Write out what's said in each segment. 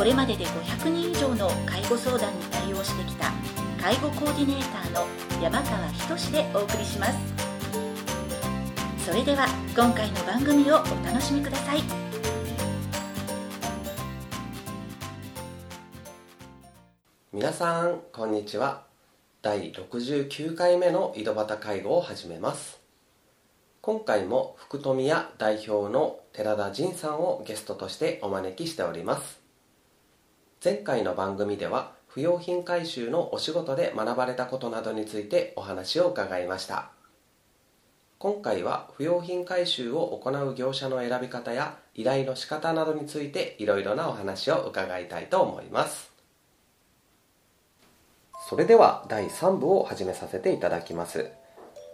これまでで500人以上の介護相談に対応してきた介護コーディネーターの山川仁でお送りします。それでは今回の番組をお楽しみください。皆さんこんにちは。第69回目の井戸端介護を始めます。今回も福富屋代表の寺田仁さんをゲストとしてお招きしております。前回の番組では不用品回収のお仕事で学ばれたことなどについてお話を伺いました。今回は不用品回収を行う業者の選び方や依頼の仕方などについていろいろなお話を伺いたいと思います。それでは第3部を始めさせていただきます。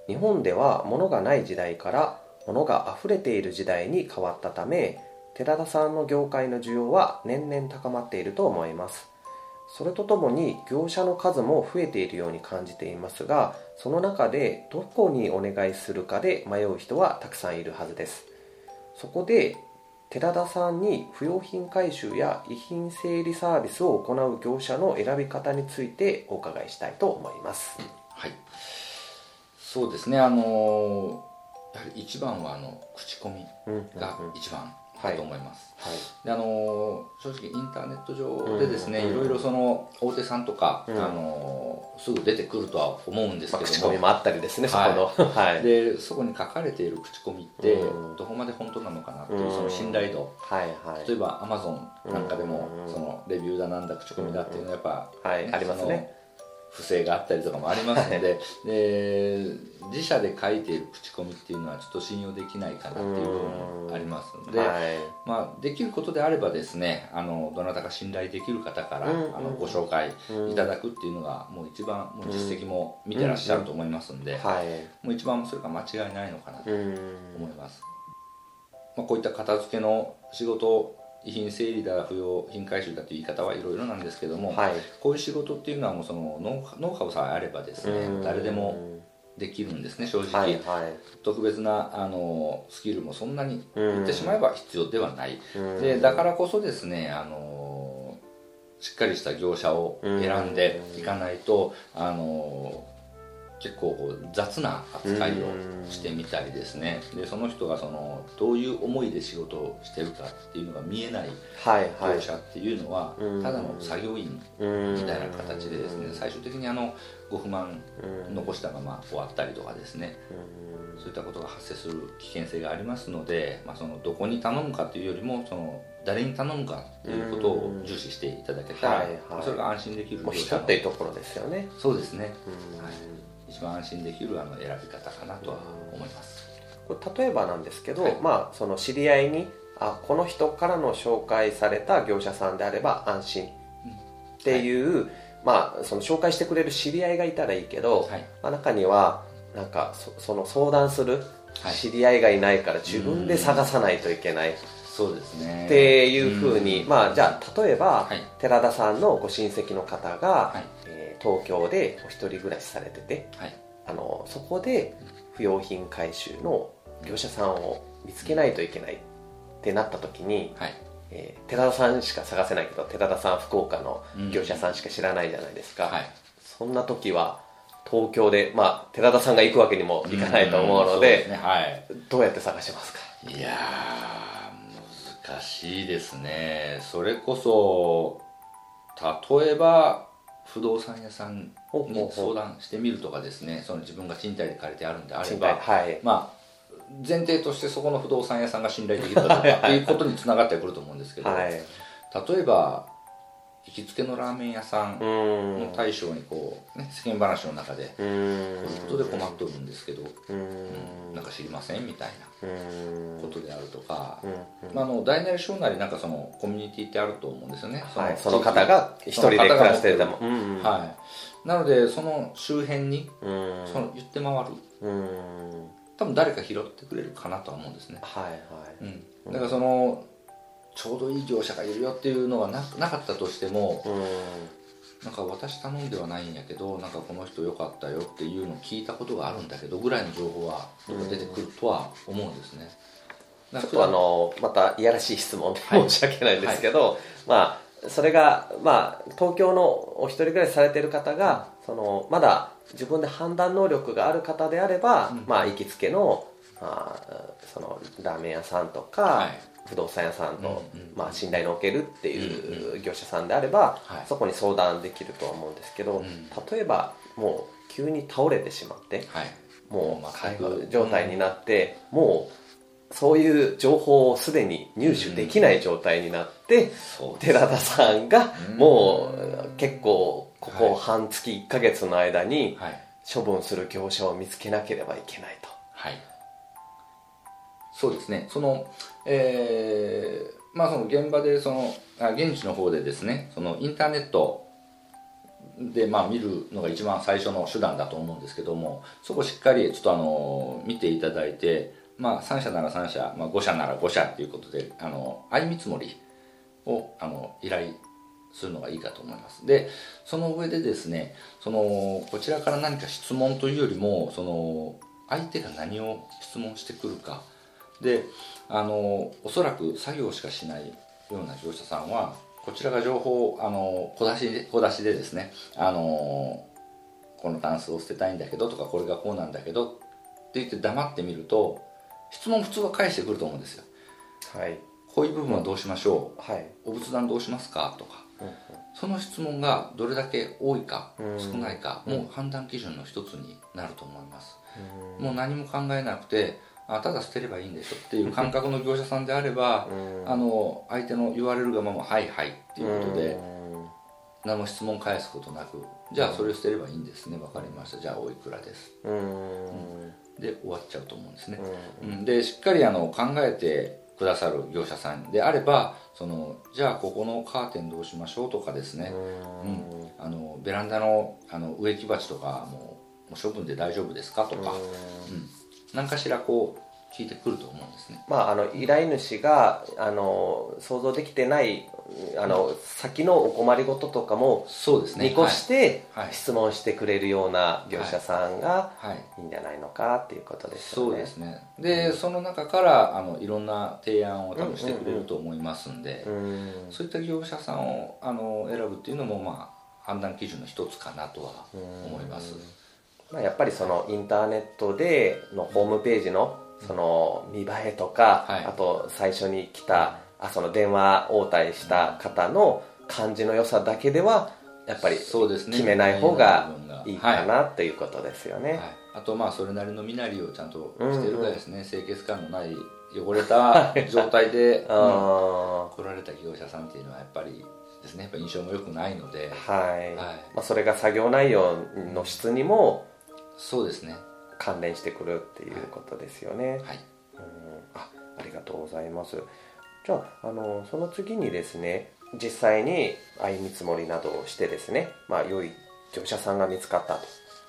日本では物がない時代から物が溢れている時代に変わったため寺田さんの業界の需要は年々高まっていると思います。それとともに業者の数も増えているように感じていますがその中でどこにお願いするかで迷う人はたくさんいるはずです。そこで寺田さんに不用品回収や遺品整理サービスを行う業者の選び方についてお伺いしたいと思います。はい。そうですね。あのやはり一番はあの口コミが一番だと思います、はい、であの正直インターネット上でですね、いろいろその大手さんとか、あのすぐ出てくるとは思うんですけども、まあ、口コミもあったりですねそこの、はい、でそこに書かれている口コミってどこまで本当なのかなっていうその信頼度、はいはい、例えばアマゾンなんかでも、そのレビューだなんだ口コミだっていうのはやっぱ、はい、ありますね不正があったりとかもありますのでで自社で書いている口コミっていうのはちょっと信用できないかなっていう部分もありますので、はい、まあ、できることであればですねあのどなたか信頼できる方から、あのご紹介いただくっていうのがもう一番もう実績も見てらっしゃると思いますんで、はい、もう一番それが間違いないのかなと思います。まあ、こういった片付けの仕事遺品整理だ不要品回収だという言い方はいろいろなんですけども、はい、こういう仕事っていうのはもうそのノウハウさえあればですね誰でもできるんですね正直、はいはい、特別なあのスキルもそんなに言ってしまえば必要ではない。でだからこそですねあのしっかりした業者を選んでいかないとあの結構雑な扱いをしてみたりですね。でその人がそのどういう思いで仕事をしてるかっていうのが見えない業者っていうのはただの作業員みたいな形でですね最終的にあのご不満残したまま終わったりとかですね。そういったことが発生する危険性がありますので、まあ、そのどこに頼むかっていうよりもその誰に頼むかっていうことを重視していただけたら、それが安心できるっていうところですよね。そうですね、はい一番安心できるあの選び方かなとは思います。これ例えばなんですけど、はい、まあその知り合いにあこの人からの紹介された業者さんであれば安心。っていう、うん。はい、まあその紹介してくれる知り合いがいたらいいけど、はい、まあ、中にはなんかその相談する知り合いがいないから自分で探さないといけない、そうですね。っていうふうに、まあじゃあ例えば、寺田さんのご親戚の方が、東京でお一人暮らしされてて、はい、あのそこで不用品回収の業者さんを見つけないといけないってなった時に、はい。えー、寺田さんしか探せないけど寺田さん福岡の業者さんしか知らないじゃないですか、うんはい、そんな時は東京で、まあ、寺田さんが行くわけにもいかないと思うので,、ね。はい、どうやって探しますか？いや難しいですね。それこそ例えば不動産屋さんに相談してみるとかですね。その自分が賃貸で借りてあるんであれば、はい、まあ前提としてそこの不動産屋さんが信頼できるかどうかっていうことにつながってくると思うんですけど、はい、例えば行きつけのラーメン屋さんの大将にこう、ね、世間話の中でこういうことで困っとるんですけどうん。なんか知りませんみたいなことであるとか、まあ、あの大なり小なりなんかそのコミュニティってあると思うんですよね、はい、その方が一人で暮らしてるでも、はい、なのでその周辺にその言って回る。多分誰か拾ってくれるかなとは思うんですね。はいはい、うん、だからそのちょうどいい業者がいるよっていうのがななかったとしても、なんか私頼んではないんやけどなんかこの人良かったよっていうのを聞いたことがあるんだけどぐらいの情報は出てくるとは思うんですね、ちょっとあのまたいやらしい質問で申し訳ないんですけど、はい。はい、まあそれが、まあ、東京のお一人暮らしされてる方がそのまだ自分で判断能力がある方であれば、うん、まあ、行きつけのあそのラーメン屋さんとか、はい、不動産屋さんと、まあ、信頼のおけるっていう業者さんであれば、はい、そこに相談できるとは思うんですけど、うん、例えばもう急に倒れてしまって、はい、もう介護状態になって、うん、もうそういう情報をすでに入手できない状態になって、うん、寺田さんがもう結構ここ半月1か月の間に処分する業者を見つけなければいけないと。そうですね。そのえー、まあその現場でそのあ現地の方でですねそのインターネットでまあ見るのが一番最初の手段だと思うんですけどもそこしっかりちょっとあの見ていただいてまあ3社なら3社、まあ、5社なら5社っていうことであの相見積もりをあの依頼するのがいいかと思います。でその上でですねそのこちらから何か質問というよりもその相手が何を質問してくるかであのおそらく作業しかしないような業者さんはこちらが情報あの小出しで小出しでですねあのこのタンスを捨てたいんだけどとかこれがこうなんだけどって言って黙ってみると質問普通は返してくると思うんですよ。はい。こういう部分はどうしましょう、はい、お仏壇どうしますか？とか、うんうん、その質問がどれだけ多いか少ないか、もう判断基準の一つになると思います、もう何も考えなくてあただ捨てればいいんでしょっていう感覚の業者さんであればあの相手の言われるがまま「はいはい」っていうことで何も質問返すことなく「じゃあそれを捨てればいいんですね分かりました。じゃあおいくらです」うん、で終わっちゃうと思うんですね、うん、でしっかりあの考えてくださる業者さんであればそのじゃあここのカーテンどうしましょうとかですね、うん、あのベランダのあの植木鉢とかももう処分で大丈夫ですかとか、うん何かしらこう聞いてくると思うんですね。まあ、あの依頼主があの想像できてないあの、先のお困りごととかもそうですね。見越して質問してくれるような業者さんがい。いんじゃないのかっていうことですよね。そうですね。で、うん、その中からあのいろんな提案を多分してくれると思いますんで、うん。うんうん、そういった業者さんをあの選ぶっていうのも、まあ、判断基準の一つかなとは思います。うんまあ、やっぱりそのインターネットでのホームページのその見栄えとか、はい、あと最初に来たあその電話応対した方の感じの良さだけではやっぱり決めない方がいいかなっていうことですよね、はい。はい、あとまあそれなりの身なりをちゃんとしてるかですね、うんうん、清潔感のない汚れた状態で、うん、来られた業者さんっていうのはやっぱりですねやっぱ印象も良くないので、はい、はい、まあ、それが作業内容の質にもそうですね。関連してくるっていうことですよね、はい、うん。あありがとうございます。じゃああのその次にですね実際に相見積もりなどをしてですねまあ良い業者さんが見つかったと。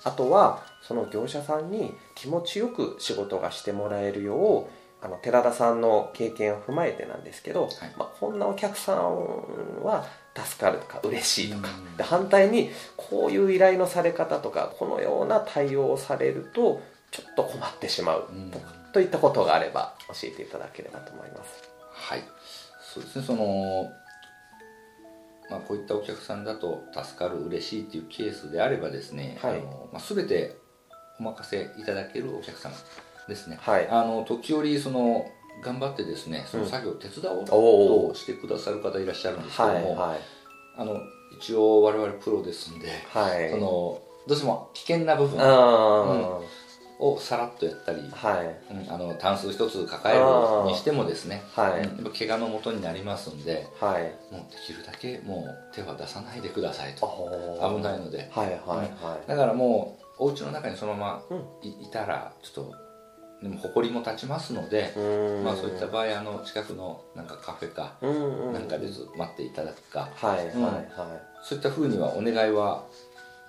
あとはその業者さんに気持ちよく仕事がしてもらえるようあの寺田さんの経験を踏まえてなんですけど、はい、まあ、こんなお客さんは助かるとか嬉しいとか、で反対にこういう依頼のされ方とかこのような対応をされるとちょっと困ってしまうとといったことがあれば教えていただければと思います。はい。そうですねそのまあ、こういったお客さんだと助かる嬉しいっていうケースであればですね、はい、あのまあ、全てお任せいただけるお客様ですね、はい、あの時折その頑張ってですねその作業を手伝おうとしてくださる方いらっしゃるんですけども、はいはい、あの一応我々プロですんで、はい、そのどうしても危険な部分、うん、をさらっとやったり、はい。うん、あのタンス一つ抱えるにしてもですね、はい。うん、怪我のもとになりますんではい。もうできるだけもう手は出さないでくださいと。危ないので。はいはいはい。だからもうお家の中にそのままいたらちょっとでも埃も立ちますので、まあ、そういった場合あの近くのなんかカフェかうんうん。なんかで待っていただくか、はいはいうん。はそういったふうにはお願いは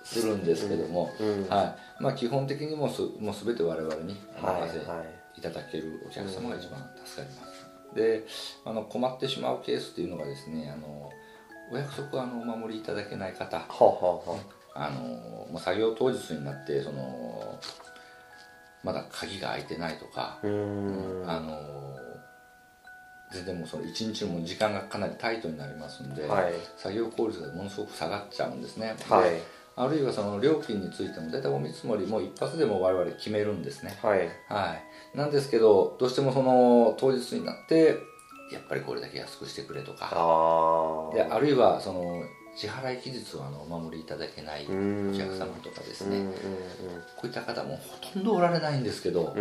するんですけども、いうん。はい。まあ、基本的にもうすもう全て我々におはい任せはいい。ただけるお客様が一番助かります、であの困ってしまうケースっていうのがですねあのお約束をあのお守りいただけない方ほうほうほうあのもう作業当日になってそのまだ鍵が開いてないとか、うーん。あの全然もうその一日も時間がかなりタイトになりますんで、はい。作業効率がものすごく下がっちゃうんですね、はい。であるいはその料金についても大体お見積もりも一発でも我々決めるんですね。はい。はい。なんですけどどうしてもその当日になってやっぱりこれだけ安くしてくれとか。ああであるいはその支払い期日をあのお守りいただけないうん。お客様とかですうんねこういった方もほとんどおられないんですけど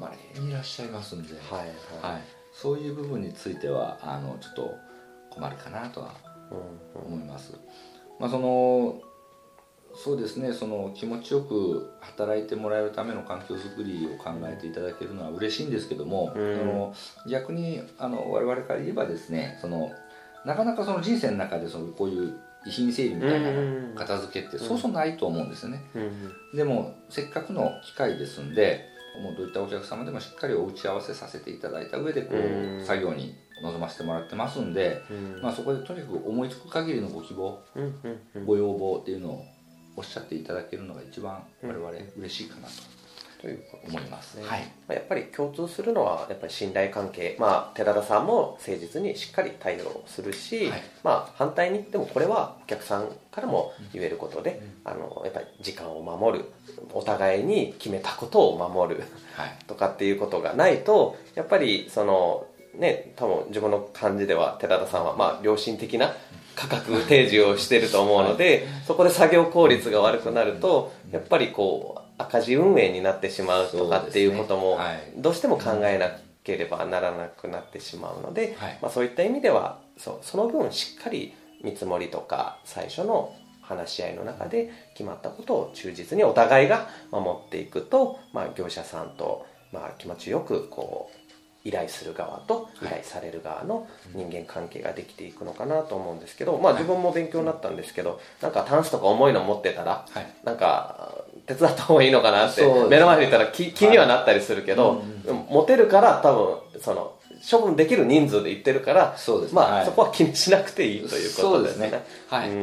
まれにいらっしゃいますんで、はいはい。はい、そういう部分についてはあのちょっと困るかなとはうん。思います、まあ、そのそうですねその気持ちよく働いてもらえるための環境づくりを考えていただけるのは嬉しいんですけども、うん。その逆にあの我々から言えばですねそのなかなかその人生の中でそのこういう遺品整理みたいなうん片付けってそうそうないと思うんですよね、うんでもせっかくの機会ですんでもうどういったお客様でもしっかりお打ち合わせさせていただいた上でこう作業に臨ませてもらってますんで、うん。まあ、そこでとにかく思いつく限りのご希望ご要望っていうのをおっしゃっていただけるのが一番我々嬉しいかなとという思います、ね。はい。まあやっぱり共通するのはやっぱり信頼関係、まあ、寺田さんも誠実にしっかり対応するし、はい。まあ、反対にでもこれはお客さんからも言えることで、あのやっぱり時間を守るお互いに決めたことを守るはい。とかっていうことがないとやっぱりそのね多分自分の感じでは寺田さんはまあ良心的な価格提示をしてると思うので、そこで作業効率が悪くなるとやっぱりこう赤字運営になってしまうとかっていうこともどうしても考えなければならなくなってしまうので、はい。まあ、そういった意味ではそうその分しっかり見積もりとか最初の話し合いの中で決まったことを忠実にお互いが守っていくと、まあ、業者さんと、まあ、気持ちよくこう依頼する側と依頼される側の人間関係ができていくのかなと思うんですけど、まあ、自分も勉強になったんですけどなんかタンスとか重いの持ってたらはい。なんか手伝った方がいいのかなってね。目の前にいたら気気にはなったりするけど、でも持てるから多分その処分できる人数で言ってるからそうですね。まあ、はい。そこは気にしなくていいということですね。すね。はい。うん。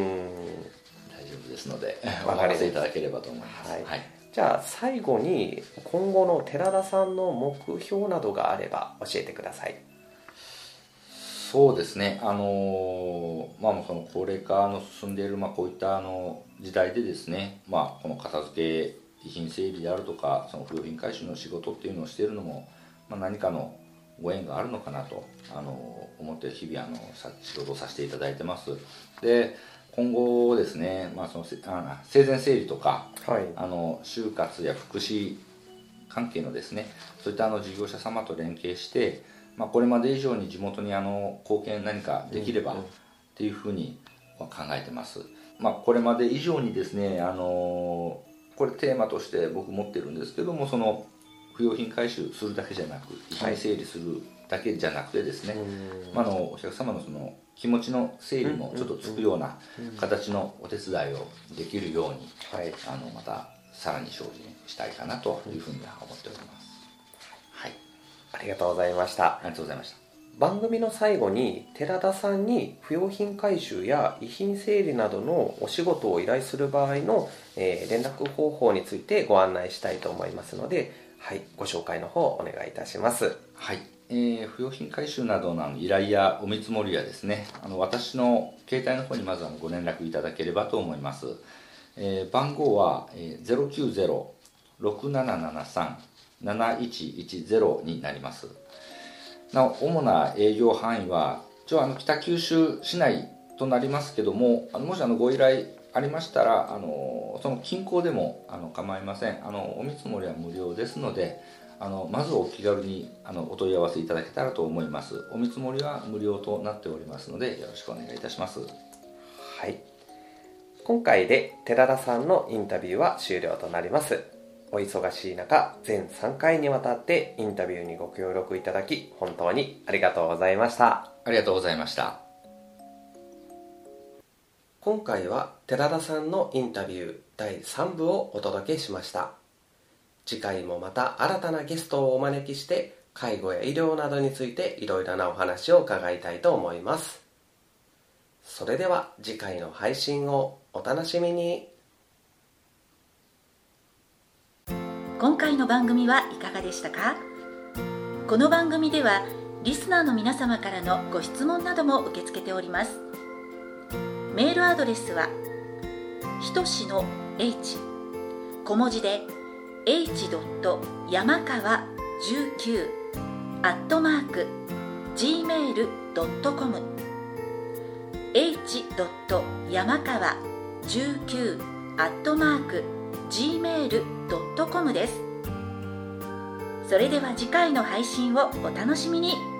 大丈夫ですのでおわか任せいただければと思います。はい。はい。じゃあ最後に今後の寺田さんの目標などがあれば教えてください。そうですね、あのーまあ、その高齢化の進んでいる、まあ、こういったあの時代でですね、まあ、この片付け遺品整理であるとかその不用品回収の仕事っていうのをしているのも、まあ、何かのご縁があるのかなと、あの思って日々あのさ仕事をさせていただいてます。で今後ですね、まあ、そのせあ生前整理とかはい。あの就活や福祉関係のですねそういったあの事業者様と連携して、まあ、これまで以上に地元にあの貢献何かできればっていうふうに考えてます、まあ、これまで以上にですねあのこれテーマとして僕持ってるんですけどもその不用品回収するだけじゃなく遺品整理するだけじゃなくてですね、まあ、あのお客様のその気持ちの整理もちょっとつくような形のお手伝いをできるようにはい。あのまたさらに精進したいかなというふうには思っております。はい、ありがとうございました。ありがとうございました。番組の最後に寺田さんに不用品回収や遺品整理などのお仕事を依頼する場合の、えー連絡方法についてご案内したいと思いますので、はい、ご紹介の方お願いいたします。はい、えー不用品回収などの依頼やお見積もりはですねあの私の携帯の方にまずご連絡いただければと思います、えー番号は、えー、7110になります。なお主な営業範囲は一応あの北九州市内となりますけどもあのもしあのご依頼ありましたらあのその近郊でもあの構いません。あのお見積もりは無料ですのであのまずお気軽にあのお問い合わせいただけたらと思います。お見積もりは無料となっておりますのでよろしくお願いいたします。はい。今回で寺田さんのインタビューは終了となります。お忙しい中全3回にわたってインタビューにご協力いただき本当にありがとうございました。ありがとうございました。今回は寺田さんのインタビュー第3部をお届けしました。次回もまた新たなゲストをお招きして介護や医療などについていろいろなお話を伺いたいと思います。それでは次回の配信をお楽しみに今回の番組はいかがでしたか？この番組ではリスナーの皆様からのご質問なども受け付けておりますメールアドレスはひとしの h 小文字で h. 山川19アットマーク gmail.com h. 山川19アットマーク gmail.com です。それでは次回の配信をお楽しみに。